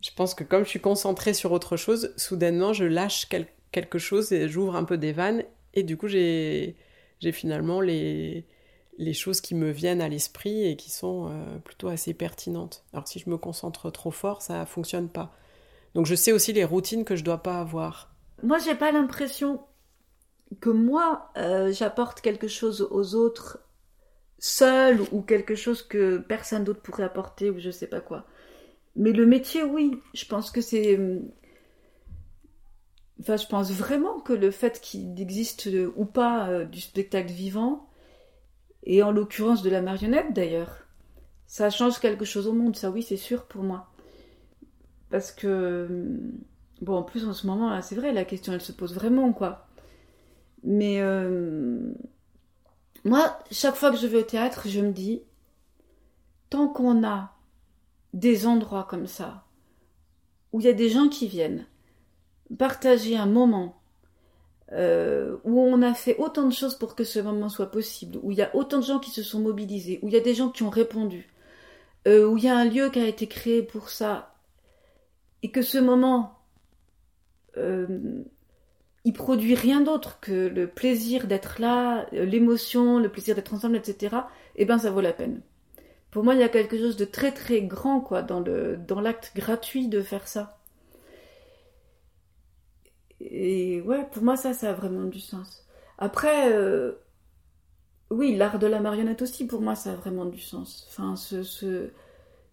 je pense que comme je suis concentrée sur autre chose, soudainement je lâche quelque chose et j'ouvre un peu des vannes et du coup j'ai finalement les les choses qui me viennent à l'esprit et qui sont euh, plutôt assez pertinentes. Alors si je me concentre trop fort, ça fonctionne pas. Donc je sais aussi les routines que je dois pas avoir. Moi, j'ai pas l'impression que moi euh, j'apporte quelque chose aux autres seul ou quelque chose que personne d'autre pourrait apporter ou je sais pas quoi. Mais le métier, oui, je pense que c'est. Euh, enfin, je pense vraiment que le fait qu'il existe ou pas euh, du spectacle vivant, et en l'occurrence de la marionnette d'ailleurs, ça change quelque chose au monde, ça oui, c'est sûr pour moi. Parce que. Euh, bon, en plus en ce moment, c'est vrai, la question elle se pose vraiment, quoi. Mais. Moi, chaque fois que je vais au théâtre, je me dis, tant qu'on a des endroits comme ça, où il y a des gens qui viennent partager un moment, euh, où on a fait autant de choses pour que ce moment soit possible, où il y a autant de gens qui se sont mobilisés, où il y a des gens qui ont répondu, euh, où il y a un lieu qui a été créé pour ça, et que ce moment, euh, il produit rien d'autre que le plaisir d'être là, l'émotion, le plaisir d'être ensemble, etc., eh ben ça vaut la peine pour moi, il y a quelque chose de très très grand quoi dans le dans l'acte gratuit de faire ça. Et ouais, pour moi ça, ça a vraiment du sens. Après, euh, oui, l'art de la marionnette aussi, pour moi, ça a vraiment du sens. Enfin, ce, ce...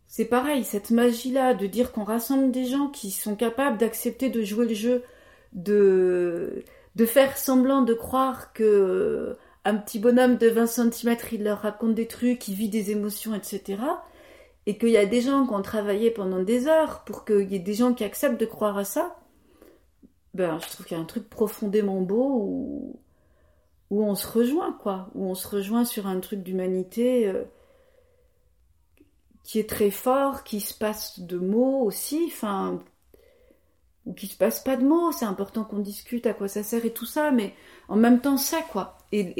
c'est pareil, cette magie-là de dire qu'on rassemble des gens qui sont capables d'accepter de jouer le jeu, de de faire semblant de croire que un petit bonhomme de 20 cm, il leur raconte des trucs, il vit des émotions, etc. Et qu'il y a des gens qui ont travaillé pendant des heures pour qu'il y ait des gens qui acceptent de croire à ça, ben, je trouve qu'il y a un truc profondément beau où, on se rejoint, quoi. Où on se rejoint sur un truc d'humanité euh, qui est très fort, qui se passe de mots aussi, enfin, ou qui se passe pas de mots. C'est important qu'on discute à quoi ça sert et tout ça, mais en même temps, c'est quoi et,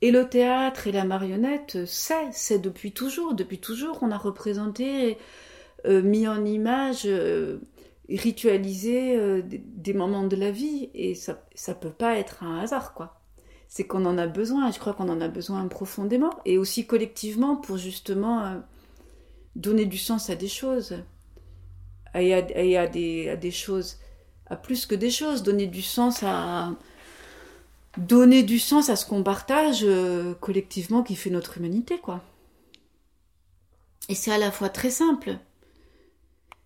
et, le théâtre et la marionnette, c'est, c'est depuis toujours. Depuis toujours, on a représenté, euh, mis en image, euh, ritualisé euh, des, moments de la vie. Et ça, ça peut pas être un hasard, quoi. C'est qu'on en a besoin, et je crois qu'on en a besoin profondément, et aussi collectivement pour justement donner du sens à des choses. À des choses, à plus que des choses, donner du sens à, donner du sens à ce qu'on partage euh, collectivement qui fait notre humanité, quoi. Et c'est à la fois très simple.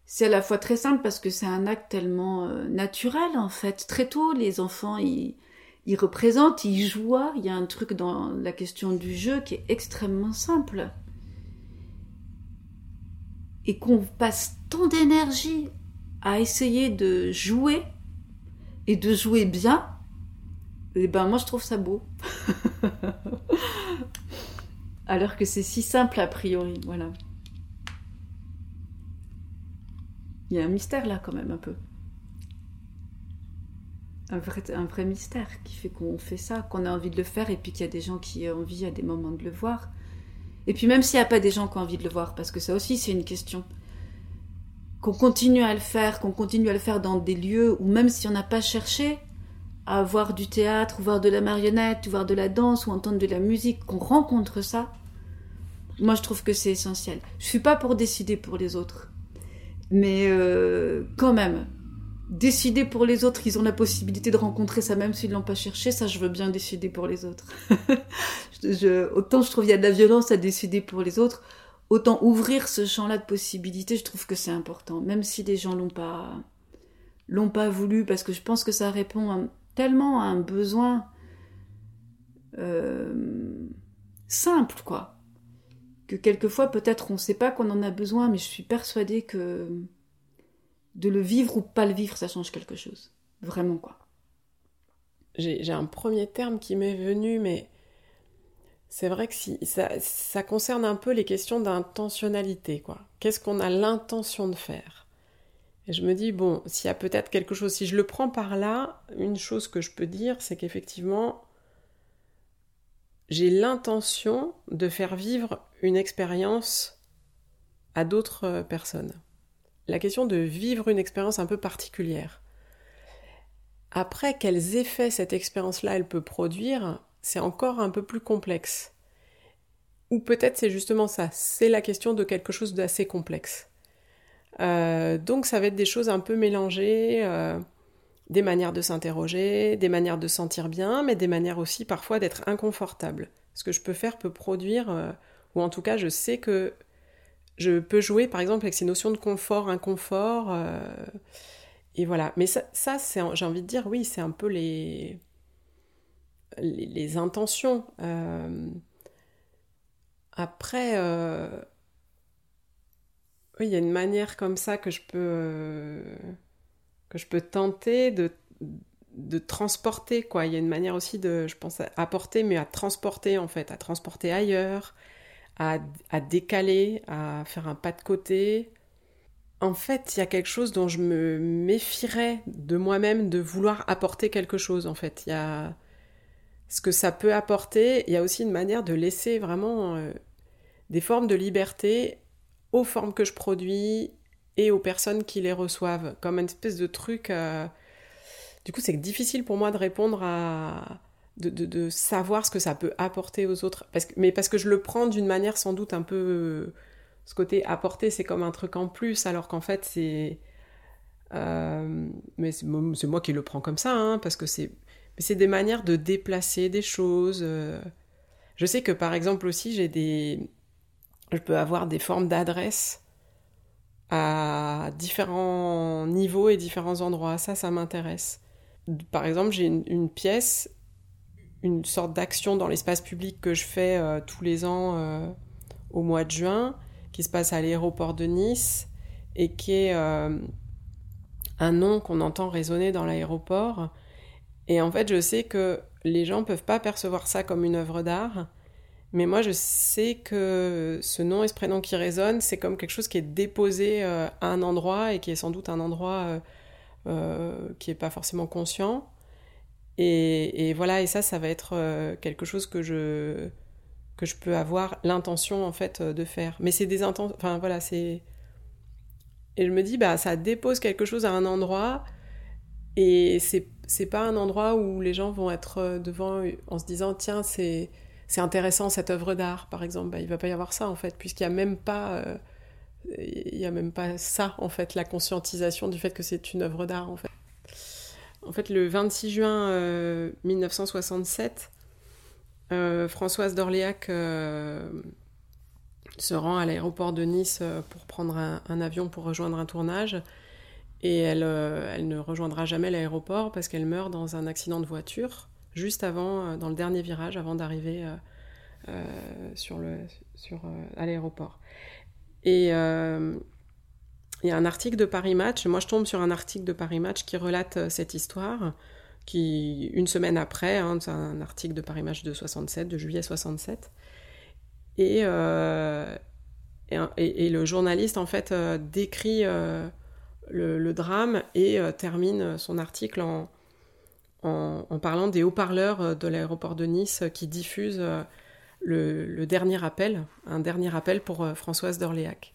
C'est à la fois très simple parce que c'est un acte tellement euh, naturel, en fait. Très tôt, les enfants, ils, ils représentent, ils jouent. Il y a un truc dans la question du jeu qui est extrêmement simple. Et qu'on passe tant d'énergie à essayer de jouer et de jouer bien, et eh ben moi je trouve ça beau. Alors que c'est si simple a priori, voilà. Il y a un mystère là quand même un peu. Un vrai, un vrai mystère qui fait qu'on fait ça, qu'on a envie de le faire et puis qu'il y a des gens qui ont envie à des moments de le voir. Et puis même s'il n'y a pas des gens qui ont envie de le voir, parce que ça aussi c'est une question. Qu'on continue à le faire, qu'on continue à le faire dans des lieux où même si on n'a pas cherché à voir du théâtre, ou voir de la marionnette, ou voir de la danse, ou entendre de la musique, qu'on rencontre ça, moi je trouve que c'est essentiel. Je suis pas pour décider pour les autres. Mais euh, quand même, décider pour les autres, ils ont la possibilité de rencontrer ça même s'ils l'ont pas cherché, ça je veux bien décider pour les autres. autant je trouve il y a de la violence à décider pour les autres, autant ouvrir ce champ-là de possibilités, je trouve que c'est important, même si les gens l'ont pas l'ont pas voulu, parce que je pense que ça répond tellement à un besoin euh, simple, quoi que quelquefois peut-être on ne sait pas qu'on en a besoin, mais je suis persuadée que de le vivre ou pas le vivre, ça change quelque chose. Vraiment quoi. J'ai un premier terme qui m'est venu, mais c'est vrai que si, ça, ça, concerne un peu les questions d'intentionnalité, quoi. Qu'est-ce qu'on a l'intention de faire? Et je me dis, bon, s'il y a peut-être quelque chose, si je le prends par là, une chose que je peux dire, c'est qu'effectivement, j'ai l'intention de faire vivre une expérience à d'autres euh, personnes. La question de vivre une expérience un peu particulière. Après, quels effets cette expérience-là elle peut produire, c'est encore un peu plus complexe. Ou peut-être c'est justement ça, c'est la question de quelque chose d'assez complexe. Euh, donc ça va être des choses un peu mélangées, euh, des manières de s'interroger, des manières de sentir bien, mais des manières aussi parfois d'être inconfortable. Ce que je peux faire peut produire, euh, ou en tout cas je sais que je peux jouer par exemple avec ces notions de confort, inconfort, euh, et voilà. Mais ça, j'ai envie de dire, oui, c'est un peu les, les, intentions. Euh, après, oui, il y a une manière comme ça que je peux tenter de, transporter, quoi. Il y a une manière aussi de, je pense, apporter, mais à transporter, en fait, à transporter ailleurs, à, décaler, à faire un pas de côté. En fait, il y a quelque chose dont je me méfierais de moi-même de vouloir apporter quelque chose, en fait. Il y a ce que ça peut apporter. Il y a aussi une manière de laisser vraiment euh, des formes de liberté aux formes que je produis et aux personnes qui les reçoivent, comme une espèce de truc. Euh, du coup, c'est difficile pour moi de répondre à. De, savoir ce que ça peut apporter aux autres. Parce que, mais parce que je le prends d'une manière sans doute un peu. Ce côté apporter, c'est comme un truc en plus, alors qu'en fait, c'est. Euh, mais c'est moi qui le prends comme ça, hein, parce que c'est. c'est des manières de déplacer des choses. Euh. Je sais que par exemple aussi, j'ai des. Je peux avoir des formes d'adresse à différents niveaux et différents endroits. Ça, ça m'intéresse. Par exemple, j'ai une, pièce, une sorte d'action dans l'espace public que je fais euh, tous les ans euh, au mois de juin, qui se passe à l'aéroport de Nice et qui est euh, un nom qu'on entend résonner dans l'aéroport. Et en fait, je sais que les gens peuvent pas percevoir ça comme une œuvre d'art, mais moi, je sais que ce nom et ce prénom qui résonnent, c'est comme quelque chose qui est déposé à un endroit et qui est sans doute un endroit qui n'est pas forcément conscient. Et, voilà, et ça, ça va être quelque chose que je, que je peux avoir l'intention, en fait, de faire. Mais c'est des intentions... Enfin, voilà, c'est... Et je me dis, bah, ça dépose quelque chose à un endroit, et c'est, c'est pas un endroit où les gens vont être devant en se disant, tiens, c'est c'est intéressant cette œuvre d'art, par exemple. Bah, il va pas y avoir ça, en fait, puisqu'il n'y a même pas... Euh, il y a même pas ça, en fait, la conscientisation du fait que c'est une œuvre d'art, en fait. En fait, le 26 juin 1967, euh, euh, Françoise d'Orléac se rend à l'aéroport de Nice pour prendre un, avion pour rejoindre un tournage. Et elle, ne rejoindra jamais l'aéroport parce qu'elle meurt dans un accident de voiture juste avant, euh, dans le dernier virage, avant d'arriver euh, euh, à l'aéroport. Il un article de Paris Match. Moi, je tombe sur un article de Paris Match qui relate euh, cette histoire, qui, une semaine après, hein, c'est un article de Paris Match de 67, de juillet 67. Et, euh, et, le journaliste, en fait, euh, décrit le, drame et termine son article en, en, parlant des haut-parleurs de l'aéroport de Nice qui diffusent le, le, dernier appel, un dernier appel pour Françoise d'Orléac.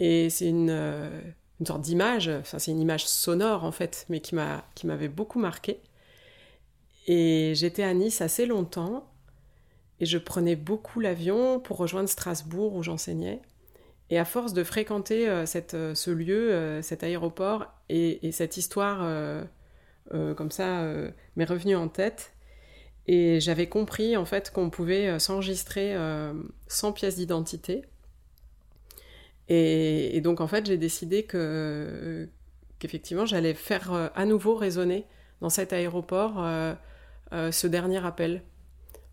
Et c'est une, euh, une, sorte d'image, enfin, c'est une image sonore en fait, mais qui, m'a, qui m'avait beaucoup marqué. Et j'étais à Nice assez longtemps, et je prenais beaucoup l'avion pour rejoindre Strasbourg où j'enseignais. Et à force de fréquenter euh, cette, euh, ce lieu, cet aéroport, et, et cette histoire comme ça m'est revenue en tête. Et j'avais compris en fait qu'on pouvait s'enregistrer sans pièce d'identité et, donc en fait, j'ai décidé que qu'effectivement, j'allais faire euh, à nouveau résonner dans cet aéroport euh, euh, ce dernier appel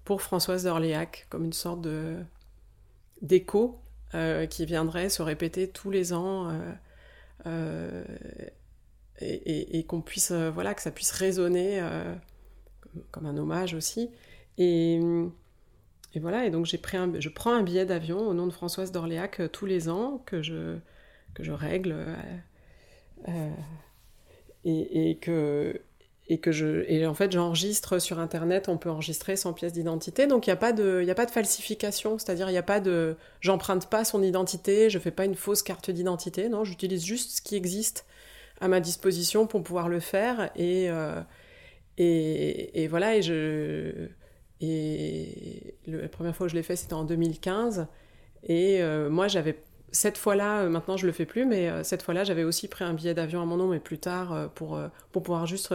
pour Françoise d'Orléac, comme une sorte de d'écho qui viendrait se répéter tous les ans et, qu'on puisse voilà que ça puisse résonner comme un hommage aussi et voilà, et donc j'ai pris je prends un billet d'avion au nom de Françoise d'Orléac euh, tous les ans que je, que je règle euh, euh, et, que et que je et en fait j'enregistre sur internet on peut enregistrer sans pièce d'identité. Donc il n'y a pas de il a pas de falsification c'est-à-dire il n'y a pas de j'emprunte pas son identité je fais pas une fausse carte d'identité non j'utilise juste ce qui existe à ma disposition pour pouvoir le faire et, et, voilà et je et la première fois que je l'ai fait, c'était en 2015. Et euh, moi, j'avais cette fois-là, euh, maintenant je le fais plus, mais euh, cette fois-là, j'avais aussi pris un billet d'avion à mon nom, mais plus tard, pour, pour pouvoir juste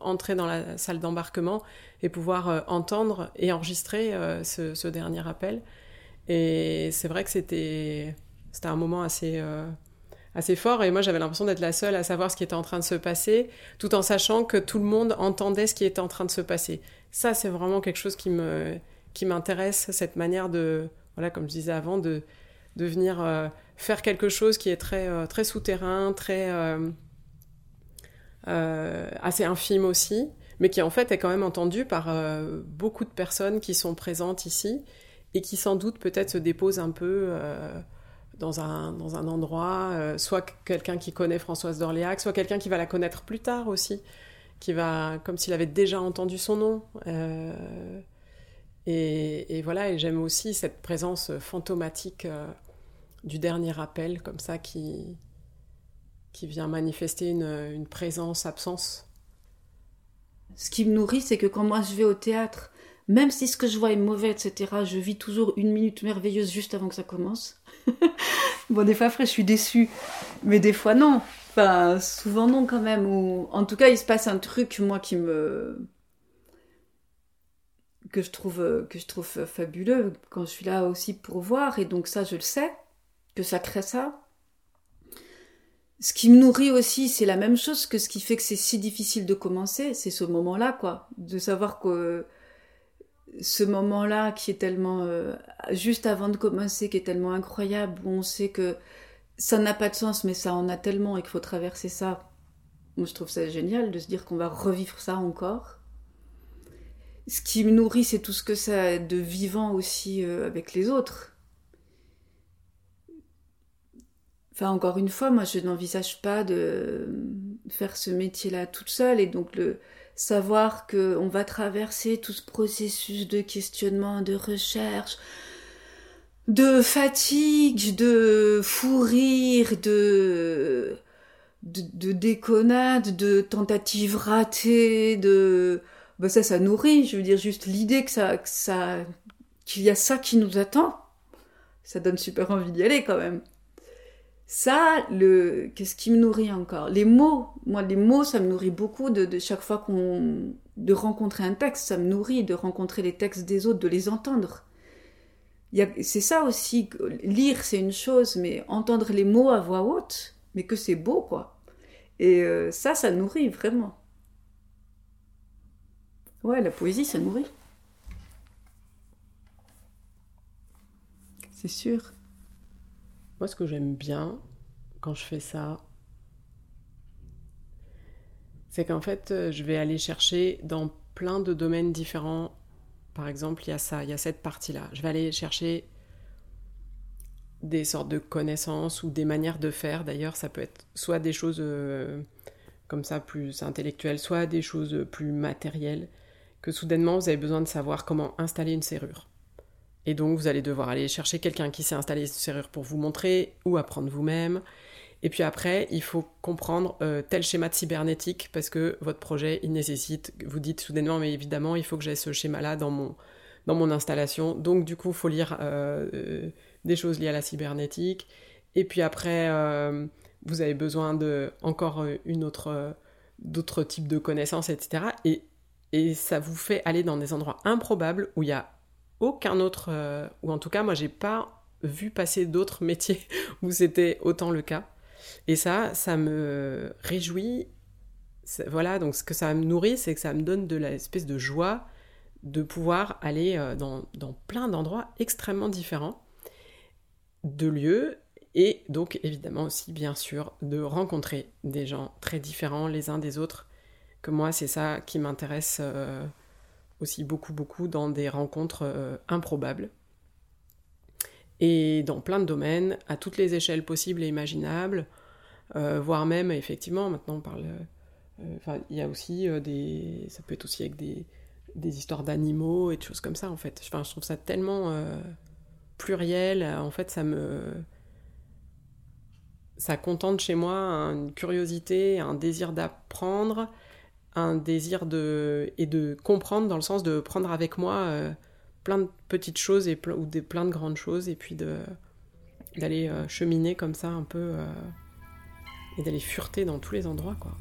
entrer dans la salle d'embarquement et pouvoir entendre et enregistrer ce, ce, dernier appel. Et c'est vrai que c'était un moment assez, assez fort, et moi j'avais l'impression d'être la seule à savoir ce qui était en train de se passer, tout en sachant que tout le monde entendait ce qui était en train de se passer ça, c'est vraiment quelque chose qui me qui m'intéresse, cette manière de, voilà, comme je disais avant, de, de venir euh, faire quelque chose qui est très, euh, très souterrain, très euh, assez infime aussi, mais qui en fait est quand même entendu par beaucoup de personnes qui sont présentes ici et qui sans doute peut-être se déposent un peu dans un, dans un endroit, soit quelqu'un qui connaît Françoise d'Orléac, soit quelqu'un qui va la connaître plus tard aussi qui va comme s'il avait déjà entendu son nom. Euh, et, voilà, et j'aime aussi cette présence fantomatique euh, du dernier appel, comme ça, qui, qui vient manifester une, une présence-absence. Ce qui me nourrit, c'est que quand moi je vais au théâtre, même si ce que je vois est mauvais, etc., je vis toujours une minute merveilleuse juste avant que ça commence. bon, des fois, après, je suis déçue, mais des fois, non souvent non quand même. Ou en tout cas, il se passe un truc moi qui me que je trouve que je trouve fabuleux quand je suis là aussi pour voir. Et donc ça, je le sais que ça crée ça. Ce qui me nourrit aussi, c'est la même chose que ce qui fait que c'est si difficile de commencer, c'est ce moment-là, quoi. De savoir que ce moment-là qui est tellement euh, juste avant de commencer, qui est tellement incroyable, où on sait que ça n'a pas de sens, mais ça en a tellement et qu'il faut traverser ça. Moi, je trouve ça génial de se dire qu'on va revivre ça encore. Ce qui me nourrit, c'est tout ce que ça a de vivant aussi euh, avec les autres. Enfin, encore une fois, moi, je n'envisage pas de faire ce métier-là toute seule et donc le savoir qu'on va traverser tout ce processus de questionnement, de recherche, de fatigue, de fou rire, de, de, de déconnade, de tentatives ratées, de... Ben ça, ça nourrit, je veux dire, juste l'idée que ça, ça, qu'il y a ça qui nous attend, ça donne super envie d'y aller quand même. Ça, le, qu'est-ce qui me nourrit encore? Les mots. Moi, les mots, ça me nourrit beaucoup de, de chaque fois qu'on, de rencontrer un texte, ça me nourrit de rencontrer les textes des autres, de les entendre c'est ça aussi, lire c'est une chose, mais entendre les mots à voix haute, mais que c'est beau quoi. Et euh, ça, ça nourrit vraiment. Ouais, la poésie, ça nourrit. C'est sûr. Moi, ce que j'aime bien, quand je fais ça, c'est qu'en fait, euh, je vais aller chercher dans plein de domaines différents. Par exemple, il y a ça, il y a cette partie-là. Je vais aller chercher des sortes de connaissances ou des manières de faire. D'ailleurs, ça peut être soit des choses euh, comme ça plus intellectuelles, soit des choses plus matérielles, que soudainement vous avez besoin de savoir comment installer une serrure. Et donc vous allez devoir aller chercher quelqu'un qui sait installer une serrure pour vous montrer ou apprendre vous-même. Et puis après, il faut comprendre euh, tel schéma de cybernétique parce que votre projet, il nécessite, vous dites soudainement, mais évidemment, il faut que j'ai ce schéma-là dans mon, dans mon installation. Donc du coup, il faut lire euh, des choses liées à la cybernétique. Et puis après, vous avez besoin de encore euh, une autre, euh, d'autres types de connaissances, etc. Et, et ça vous fait aller dans des endroits improbables où il y a aucun autre, euh, ou en tout cas, moi, j'ai pas vu passer d'autres métiers où c'était autant le cas. Et ça, ça me réjouit. Voilà, donc ce que ça me nourrit, c'est que ça me donne de l'espèce de joie de pouvoir aller dans, dans plein d'endroits extrêmement différents, de lieux et donc, évidemment aussi, bien sûr, de rencontrer des gens très différents les uns des autres. Que moi, c'est ça qui m'intéresse euh, aussi beaucoup, beaucoup dans des rencontres euh, improbables. Et dans plein de domaines, à toutes les échelles possibles et imaginables, euh, voire même, effectivement, maintenant on parle. Enfin, il y a aussi des. Ça peut être aussi avec des, des histoires d'animaux et de choses comme ça, en fait. Je trouve ça tellement pluriel. En fait, ça me ça contente chez moi une curiosité, un désir d'apprendre, un désir de et de comprendre dans le sens de prendre avec moi euh, plein de petites choses et ou des plein de grandes choses et puis d'aller euh, cheminer comme ça un peu euh, et d'aller fureter dans tous les endroits quoi.